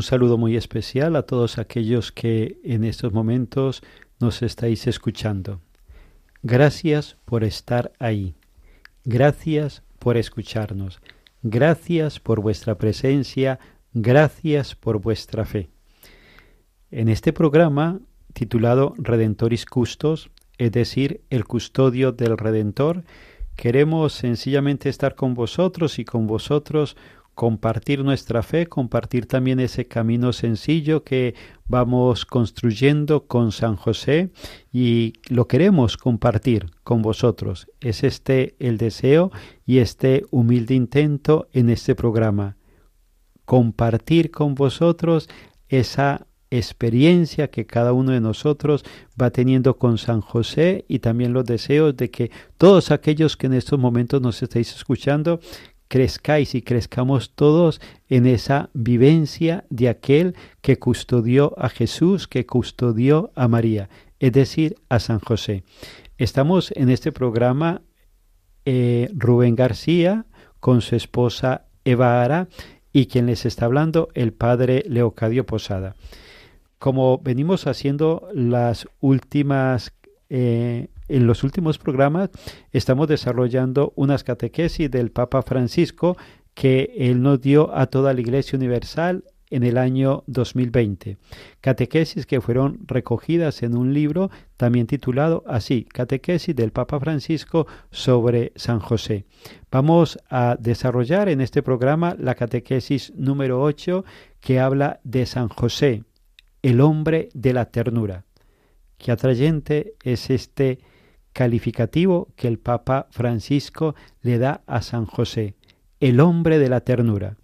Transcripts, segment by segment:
Un saludo muy especial a todos aquellos que en estos momentos nos estáis escuchando. Gracias por estar ahí. Gracias por escucharnos. Gracias por vuestra presencia. Gracias por vuestra fe. En este programa titulado Redentoris Custos, es decir, el custodio del Redentor, queremos sencillamente estar con vosotros y con vosotros compartir nuestra fe, compartir también ese camino sencillo que vamos construyendo con San José y lo queremos compartir con vosotros. Es este el deseo y este humilde intento en este programa. Compartir con vosotros esa experiencia que cada uno de nosotros va teniendo con San José y también los deseos de que todos aquellos que en estos momentos nos estáis escuchando crezcáis y crezcamos todos en esa vivencia de aquel que custodió a Jesús, que custodió a María, es decir, a San José. Estamos en este programa eh, Rubén García con su esposa Eva Ara y quien les está hablando el padre Leocadio Posada. Como venimos haciendo las últimas eh, en los últimos programas estamos desarrollando unas catequesis del Papa Francisco que él nos dio a toda la Iglesia Universal en el año 2020. Catequesis que fueron recogidas en un libro también titulado así, Catequesis del Papa Francisco sobre San José. Vamos a desarrollar en este programa la catequesis número 8 que habla de San José, el hombre de la ternura. Qué atrayente es este calificativo que el Papa Francisco le da a San José, el hombre de la ternura,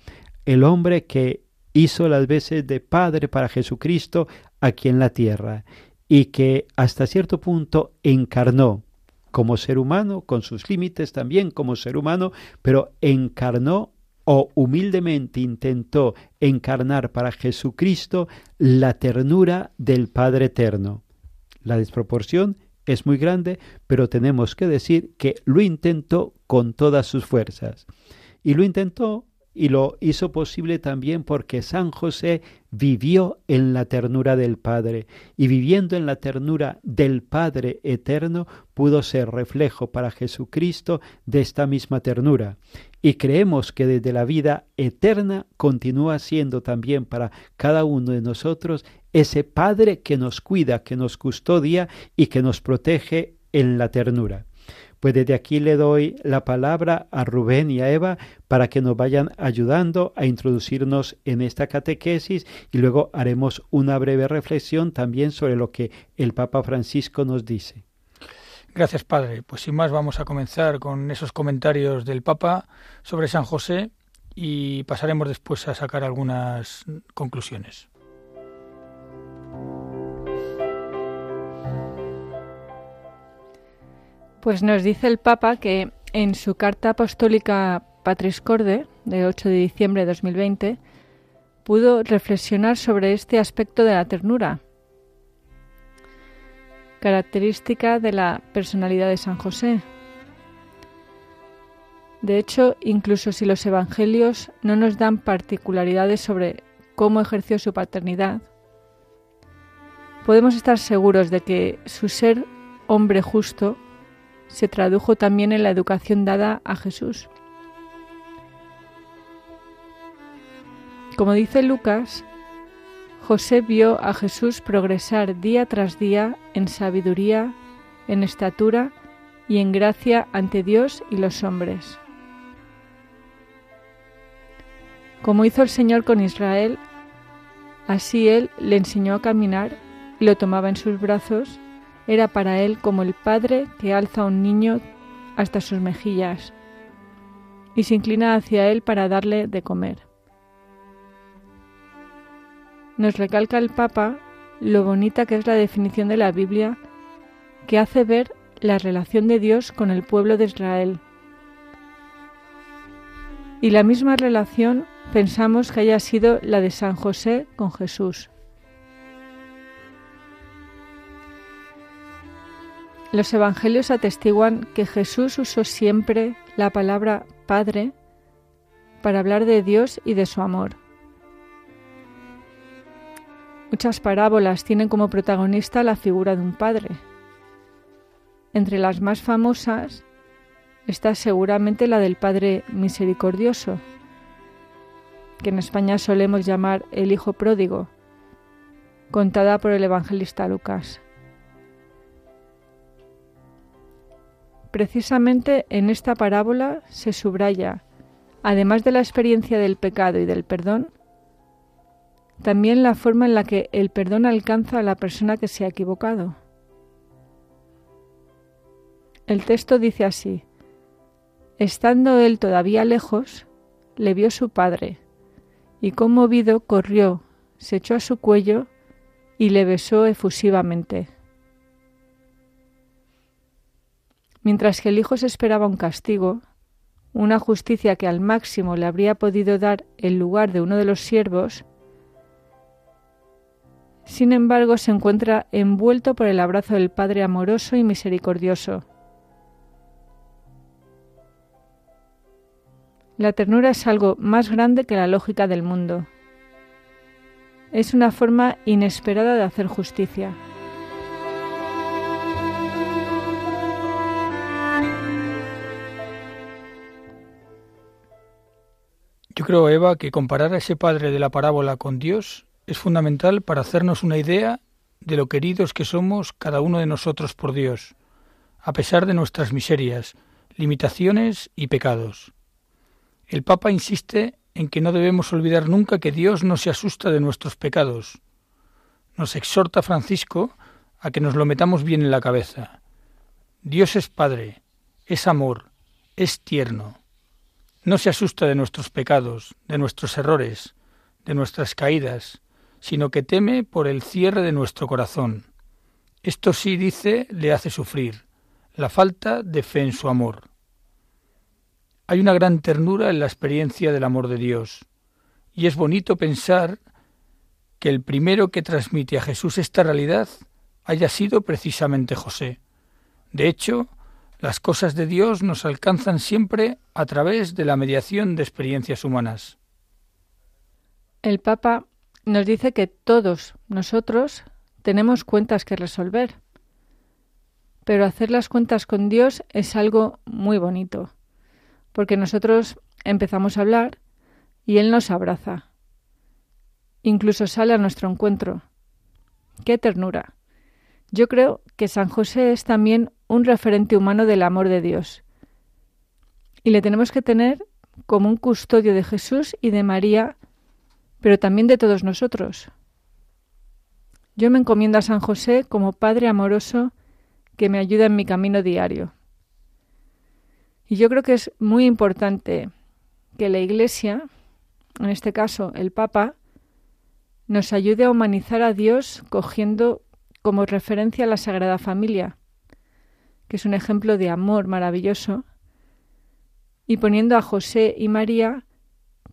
el hombre que hizo las veces de Padre para Jesucristo aquí en la tierra y que hasta cierto punto encarnó como ser humano, con sus límites también como ser humano, pero encarnó o humildemente intentó encarnar para Jesucristo la ternura del Padre Eterno. La desproporción es muy grande, pero tenemos que decir que lo intentó con todas sus fuerzas. Y lo intentó y lo hizo posible también porque San José vivió en la ternura del Padre y viviendo en la ternura del Padre eterno pudo ser reflejo para Jesucristo de esta misma ternura. Y creemos que desde la vida eterna continúa siendo también para cada uno de nosotros ese Padre que nos cuida, que nos custodia y que nos protege en la ternura. Pues desde aquí le doy la palabra a Rubén y a Eva para que nos vayan ayudando a introducirnos en esta catequesis y luego haremos una breve reflexión también sobre lo que el Papa Francisco nos dice. Gracias, Padre. Pues sin más vamos a comenzar con esos comentarios del Papa sobre San José y pasaremos después a sacar algunas conclusiones. Pues nos dice el Papa que en su carta apostólica Patris Corde, de 8 de diciembre de 2020, pudo reflexionar sobre este aspecto de la ternura, característica de la personalidad de San José. De hecho, incluso si los evangelios no nos dan particularidades sobre cómo ejerció su paternidad, podemos estar seguros de que su ser hombre justo se tradujo también en la educación dada a Jesús. Como dice Lucas, José vio a Jesús progresar día tras día en sabiduría, en estatura y en gracia ante Dios y los hombres. Como hizo el Señor con Israel, así Él le enseñó a caminar y lo tomaba en sus brazos era para él como el padre que alza a un niño hasta sus mejillas y se inclina hacia él para darle de comer. Nos recalca el Papa lo bonita que es la definición de la Biblia que hace ver la relación de Dios con el pueblo de Israel. Y la misma relación pensamos que haya sido la de San José con Jesús. Los evangelios atestiguan que Jesús usó siempre la palabra Padre para hablar de Dios y de su amor. Muchas parábolas tienen como protagonista la figura de un padre. Entre las más famosas está seguramente la del Padre Misericordioso, que en España solemos llamar el Hijo Pródigo, contada por el evangelista Lucas. Precisamente en esta parábola se subraya, además de la experiencia del pecado y del perdón, también la forma en la que el perdón alcanza a la persona que se ha equivocado. El texto dice así, Estando él todavía lejos, le vio su padre, y conmovido corrió, se echó a su cuello y le besó efusivamente. Mientras que el hijo se esperaba un castigo, una justicia que al máximo le habría podido dar el lugar de uno de los siervos, sin embargo se encuentra envuelto por el abrazo del Padre amoroso y misericordioso. La ternura es algo más grande que la lógica del mundo. Es una forma inesperada de hacer justicia. Yo creo, Eva, que comparar a ese padre de la parábola con Dios es fundamental para hacernos una idea de lo queridos que somos cada uno de nosotros por Dios, a pesar de nuestras miserias, limitaciones y pecados. El Papa insiste en que no debemos olvidar nunca que Dios no se asusta de nuestros pecados. Nos exhorta Francisco a que nos lo metamos bien en la cabeza. Dios es Padre, es amor, es tierno no se asusta de nuestros pecados, de nuestros errores, de nuestras caídas, sino que teme por el cierre de nuestro corazón. Esto sí, dice, le hace sufrir, la falta de fe en su amor. Hay una gran ternura en la experiencia del amor de Dios, y es bonito pensar que el primero que transmite a Jesús esta realidad haya sido precisamente José. De hecho, las cosas de Dios nos alcanzan siempre a través de la mediación de experiencias humanas. El Papa nos dice que todos nosotros tenemos cuentas que resolver, pero hacer las cuentas con Dios es algo muy bonito, porque nosotros empezamos a hablar y Él nos abraza, incluso sale a nuestro encuentro. ¡Qué ternura! Yo creo que San José es también un referente humano del amor de Dios. Y le tenemos que tener como un custodio de Jesús y de María, pero también de todos nosotros. Yo me encomiendo a San José como Padre amoroso que me ayuda en mi camino diario. Y yo creo que es muy importante que la Iglesia, en este caso el Papa, nos ayude a humanizar a Dios cogiendo como referencia la Sagrada Familia, que es un ejemplo de amor maravilloso, y poniendo a José y María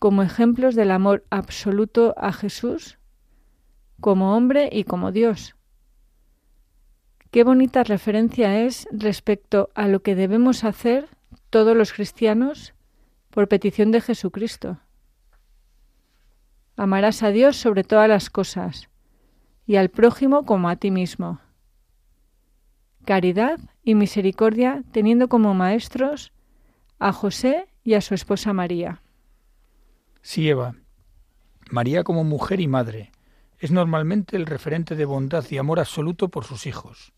como ejemplos del amor absoluto a Jesús, como hombre y como Dios. Qué bonita referencia es respecto a lo que debemos hacer todos los cristianos por petición de Jesucristo. Amarás a Dios sobre todas las cosas y al prójimo como a ti mismo. Caridad y misericordia teniendo como maestros a José y a su esposa María. Sí, Eva. María como mujer y madre es normalmente el referente de bondad y amor absoluto por sus hijos.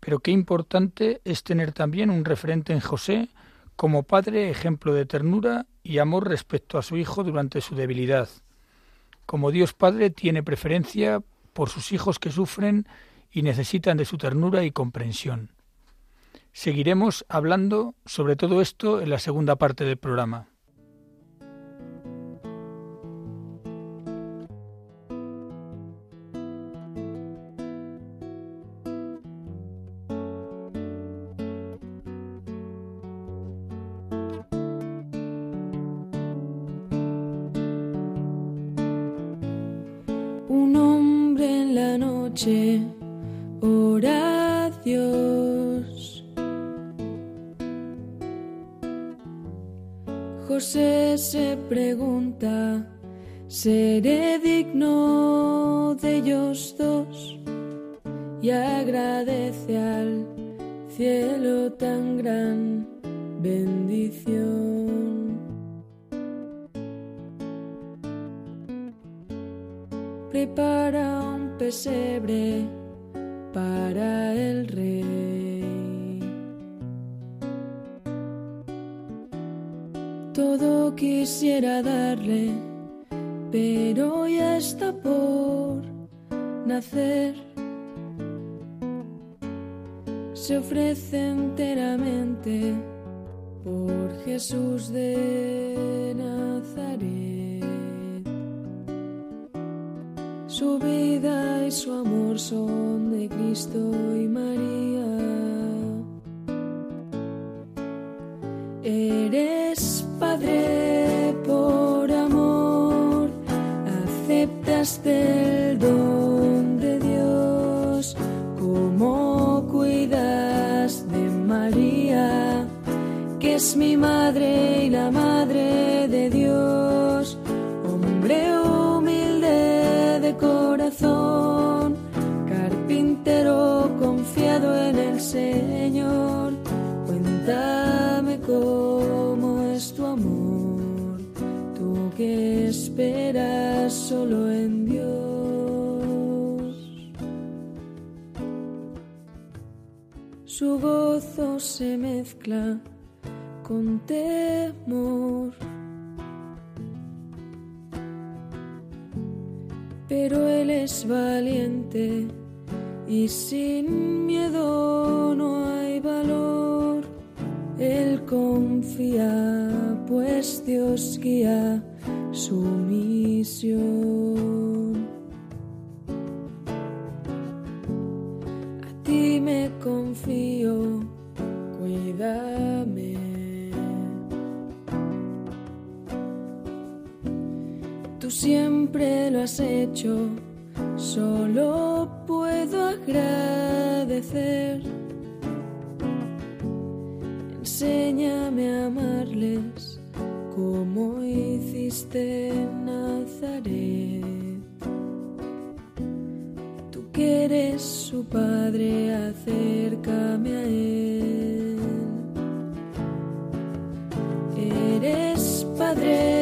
Pero qué importante es tener también un referente en José como padre ejemplo de ternura y amor respecto a su hijo durante su debilidad. Como Dios Padre tiene preferencia por sus hijos que sufren y necesitan de su ternura y comprensión. Seguiremos hablando sobre todo esto en la segunda parte del programa. Y agradece al cielo tan gran bendición. Prepara un pesebre para el rey. Todo quisiera darle pero ya está por nacer. Se ofrece enteramente por Jesús de Nazaret. Su vida y su amor son de Cristo y María. Eres Padre por del mi madre y la madre de Dios, hombre humilde de corazón, carpintero confiado en el Señor, cuéntame cómo es tu amor, tú que esperas solo en Dios. Su gozo se mezcla con temor. Pero Él es valiente y sin miedo no hay valor. Él confía, pues Dios guía su misión. Siempre lo has hecho, solo puedo agradecer. Enséñame a amarles como hiciste en Nazaret. Tú que eres su padre, acércame a él. Eres padre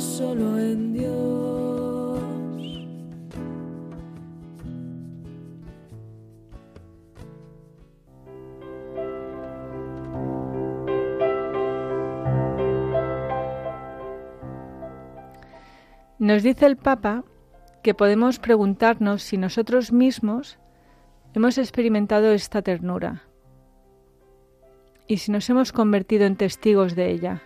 solo en Dios. Nos dice el Papa que podemos preguntarnos si nosotros mismos hemos experimentado esta ternura y si nos hemos convertido en testigos de ella.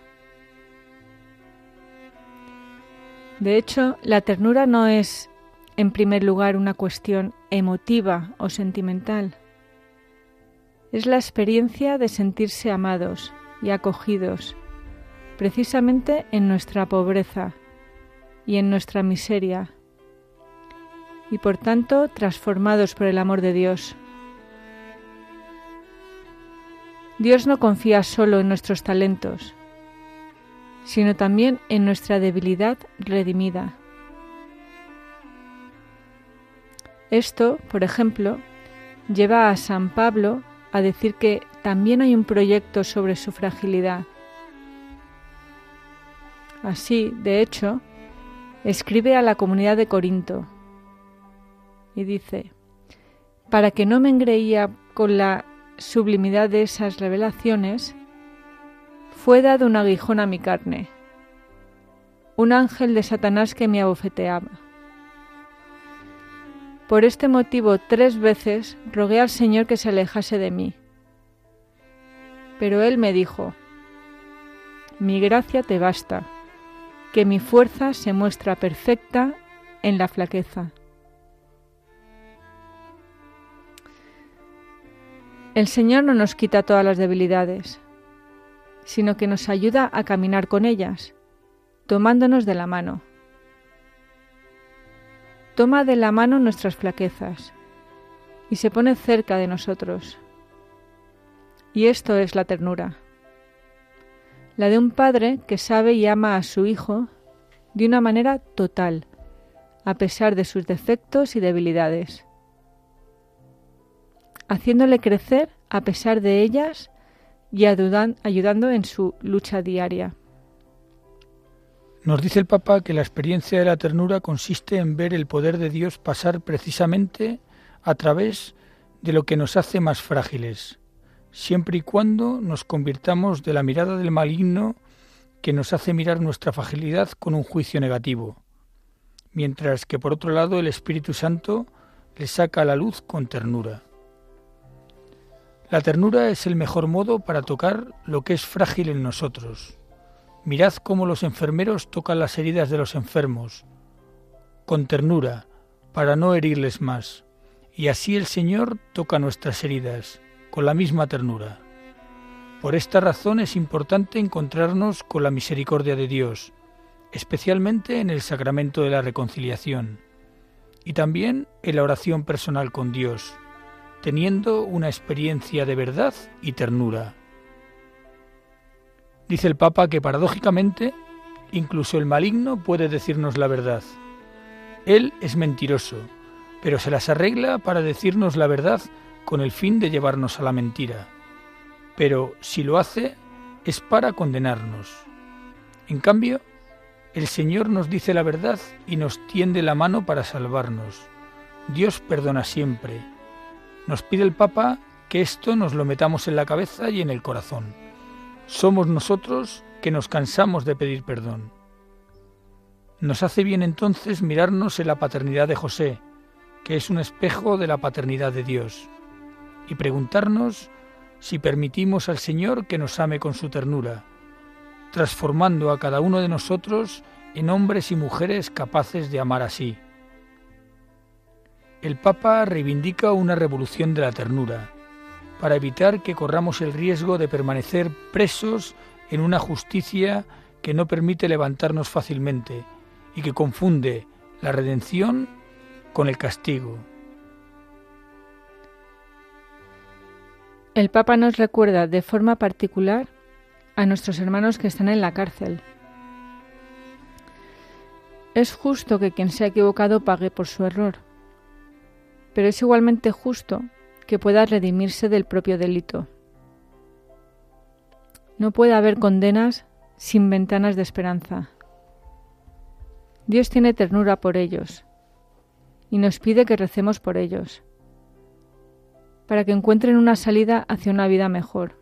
De hecho, la ternura no es, en primer lugar, una cuestión emotiva o sentimental. Es la experiencia de sentirse amados y acogidos, precisamente en nuestra pobreza y en nuestra miseria, y por tanto transformados por el amor de Dios. Dios no confía solo en nuestros talentos, sino también en nuestra debilidad redimida. Esto, por ejemplo, lleva a San Pablo a decir que también hay un proyecto sobre su fragilidad. Así, de hecho, escribe a la comunidad de Corinto y dice, para que no me engreía con la sublimidad de esas revelaciones, fue dado un aguijón a mi carne, un ángel de Satanás que me abofeteaba. Por este motivo tres veces rogué al Señor que se alejase de mí. Pero Él me dijo, Mi gracia te basta, que mi fuerza se muestra perfecta en la flaqueza. El Señor no nos quita todas las debilidades, sino que nos ayuda a caminar con ellas, tomándonos de la mano. Toma de la mano nuestras flaquezas y se pone cerca de nosotros. Y esto es la ternura, la de un padre que sabe y ama a su hijo de una manera total, a pesar de sus defectos y debilidades haciéndole crecer a pesar de ellas y ayudando en su lucha diaria. Nos dice el Papa que la experiencia de la ternura consiste en ver el poder de Dios pasar precisamente a través de lo que nos hace más frágiles, siempre y cuando nos convirtamos de la mirada del maligno que nos hace mirar nuestra fragilidad con un juicio negativo, mientras que por otro lado el Espíritu Santo le saca a la luz con ternura. La ternura es el mejor modo para tocar lo que es frágil en nosotros. Mirad cómo los enfermeros tocan las heridas de los enfermos, con ternura, para no herirles más. Y así el Señor toca nuestras heridas, con la misma ternura. Por esta razón es importante encontrarnos con la misericordia de Dios, especialmente en el sacramento de la reconciliación, y también en la oración personal con Dios teniendo una experiencia de verdad y ternura. Dice el Papa que paradójicamente, incluso el maligno puede decirnos la verdad. Él es mentiroso, pero se las arregla para decirnos la verdad con el fin de llevarnos a la mentira. Pero si lo hace, es para condenarnos. En cambio, el Señor nos dice la verdad y nos tiende la mano para salvarnos. Dios perdona siempre, nos pide el Papa que esto nos lo metamos en la cabeza y en el corazón. Somos nosotros que nos cansamos de pedir perdón. Nos hace bien entonces mirarnos en la paternidad de José, que es un espejo de la paternidad de Dios, y preguntarnos si permitimos al Señor que nos ame con su ternura, transformando a cada uno de nosotros en hombres y mujeres capaces de amar así el Papa reivindica una revolución de la ternura, para evitar que corramos el riesgo de permanecer presos en una justicia que no permite levantarnos fácilmente y que confunde la redención con el castigo. El Papa nos recuerda de forma particular a nuestros hermanos que están en la cárcel. Es justo que quien se ha equivocado pague por su error pero es igualmente justo que pueda redimirse del propio delito. No puede haber condenas sin ventanas de esperanza. Dios tiene ternura por ellos y nos pide que recemos por ellos, para que encuentren una salida hacia una vida mejor.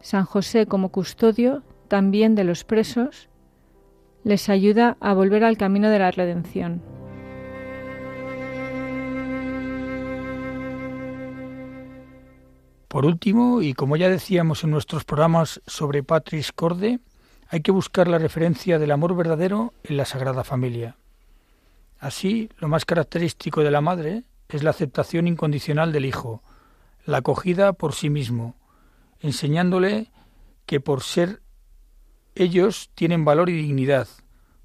San José como custodio también de los presos les ayuda a volver al camino de la redención. Por último, y como ya decíamos en nuestros programas sobre Patris Corde, hay que buscar la referencia del amor verdadero en la Sagrada Familia. Así, lo más característico de la madre es la aceptación incondicional del hijo, la acogida por sí mismo, enseñándole que por ser ellos tienen valor y dignidad,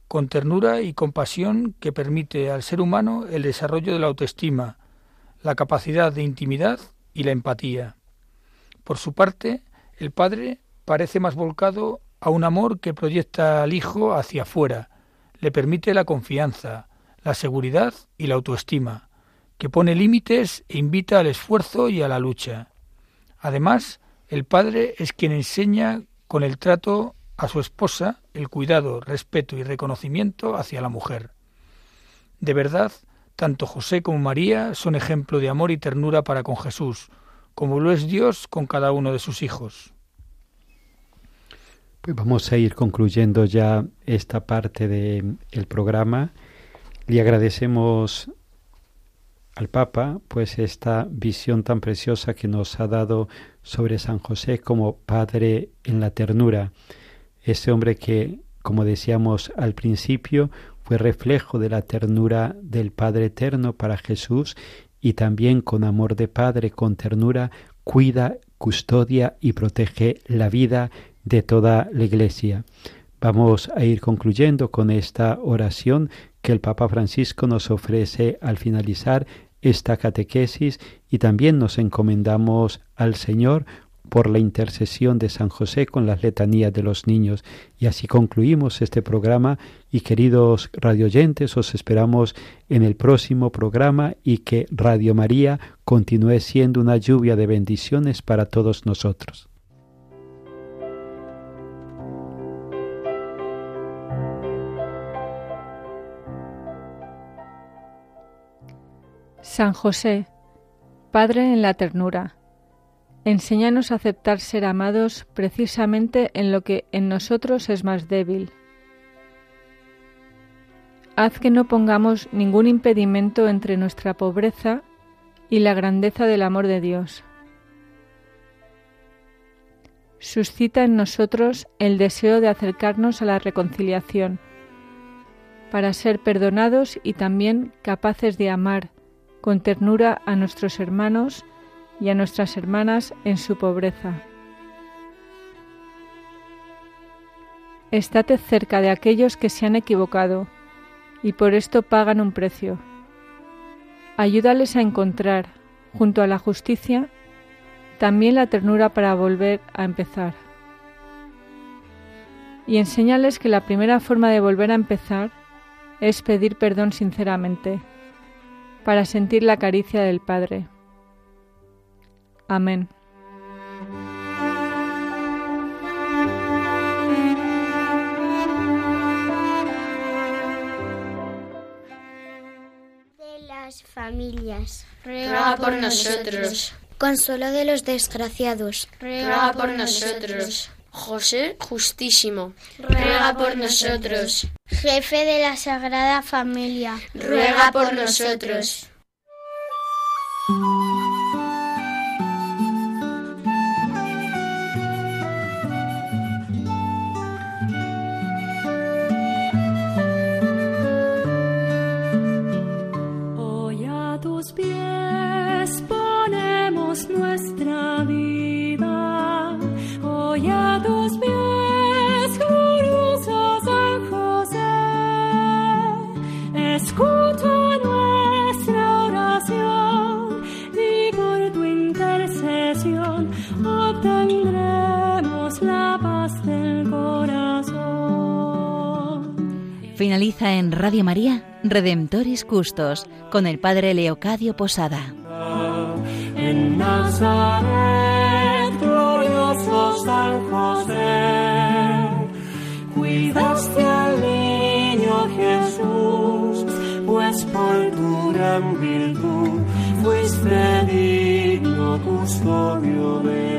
con ternura y compasión que permite al ser humano el desarrollo de la autoestima, la capacidad de intimidad y la empatía. Por su parte, el padre parece más volcado a un amor que proyecta al hijo hacia afuera, le permite la confianza, la seguridad y la autoestima, que pone límites e invita al esfuerzo y a la lucha. Además, el padre es quien enseña con el trato a su esposa el cuidado, respeto y reconocimiento hacia la mujer. De verdad, tanto José como María son ejemplo de amor y ternura para con Jesús, como lo es Dios con cada uno de sus hijos. Pues vamos a ir concluyendo ya esta parte del programa. Le agradecemos al Papa, pues esta visión tan preciosa que nos ha dado sobre San José como Padre en la ternura. Ese hombre que, como decíamos al principio, fue reflejo de la ternura del Padre Eterno para Jesús y también con amor de Padre, con ternura, cuida, custodia y protege la vida de toda la Iglesia. Vamos a ir concluyendo con esta oración que el Papa Francisco nos ofrece al finalizar esta catequesis y también nos encomendamos al Señor por la intercesión de San José con las letanías de los niños. Y así concluimos este programa y queridos radioyentes, os esperamos en el próximo programa y que Radio María continúe siendo una lluvia de bendiciones para todos nosotros. San José, Padre en la ternura, enséñanos a aceptar ser amados precisamente en lo que en nosotros es más débil. Haz que no pongamos ningún impedimento entre nuestra pobreza y la grandeza del amor de Dios. Suscita en nosotros el deseo de acercarnos a la reconciliación, para ser perdonados y también capaces de amar con ternura a nuestros hermanos y a nuestras hermanas en su pobreza. Estate cerca de aquellos que se han equivocado y por esto pagan un precio. Ayúdales a encontrar, junto a la justicia, también la ternura para volver a empezar. Y enséñales que la primera forma de volver a empezar es pedir perdón sinceramente para sentir la caricia del Padre. Amén. De las familias. Ruega por nosotros. Consuelo de los desgraciados. Ruega por nosotros. José Justísimo, ruega por nosotros. Jefe de la Sagrada Familia, ruega por nosotros. Finaliza en Radio María Redemptoris Custos con el Padre Leocadio Posada. En Nazaret, glorioso San José, cuidaste al niño Jesús, pues por tu gran virtud fuiste digno custodio de